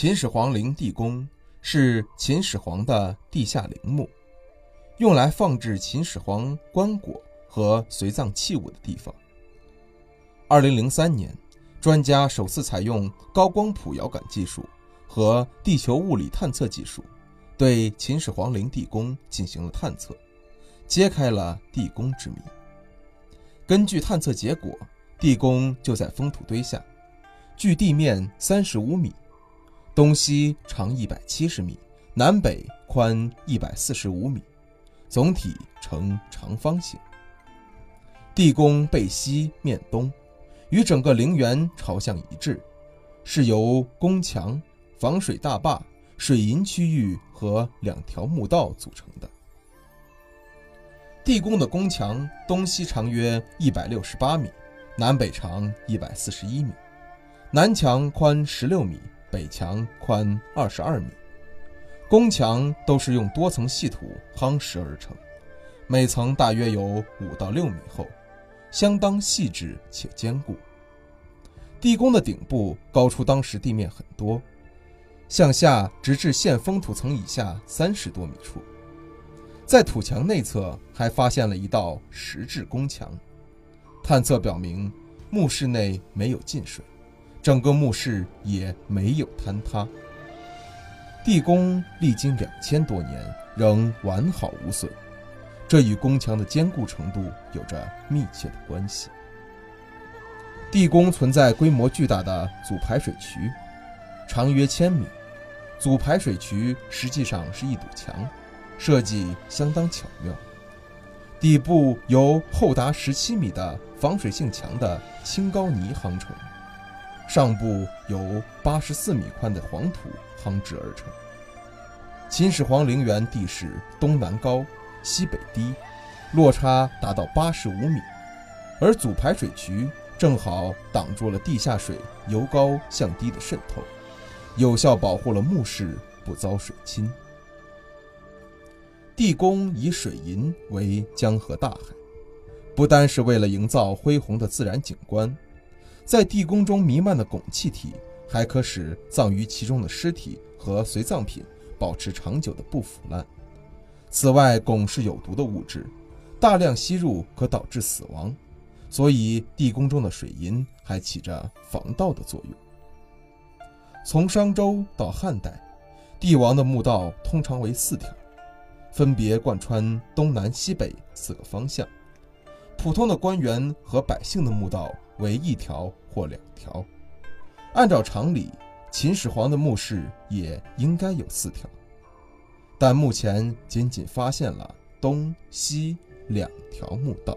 秦始皇陵地宫是秦始皇的地下陵墓，用来放置秦始皇棺椁和随葬器物的地方。二零零三年，专家首次采用高光谱遥感技术和地球物理探测技术，对秦始皇陵地宫进行了探测，揭开了地宫之谜。根据探测结果，地宫就在封土堆下，距地面三十五米。东西长一百七十米，南北宽一百四十五米，总体呈长方形。地宫背西面东，与整个陵园朝向一致，是由宫墙、防水大坝、水银区域和两条墓道组成的。地宫的宫墙东西长约一百六十八米，南北长一百四十一米，南墙宽十六米。北墙宽二十二米，宫墙都是用多层细土夯实而成，每层大约有五到六米厚，相当细致且坚固。地宫的顶部高出当时地面很多，向下直至现封土层以下三十多米处，在土墙内侧还发现了一道石质宫墙，探测表明墓室内没有进水。整个墓室也没有坍塌，地宫历经两千多年仍完好无损，这与宫墙的坚固程度有着密切的关系。地宫存在规模巨大的组排水渠，长约千米，组排水渠实际上是一堵墙，设计相当巧妙。底部由厚达十七米的防水性强的青高泥夯成。上部由八十四米宽的黄土夯制而成。秦始皇陵园地势东南高，西北低，落差达到八十五米，而主排水渠正好挡住了地下水由高向低的渗透，有效保护了墓室不遭水侵。地宫以水银为江河大海，不单是为了营造恢宏的自然景观。在地宫中弥漫的汞气体，还可使葬于其中的尸体和随葬品保持长久的不腐烂。此外，汞是有毒的物质，大量吸入可导致死亡，所以地宫中的水银还起着防盗的作用。从商周到汉代，帝王的墓道通常为四条，分别贯穿东南西北四个方向；普通的官员和百姓的墓道。为一条或两条，按照常理，秦始皇的墓室也应该有四条，但目前仅仅发现了东西两条墓道。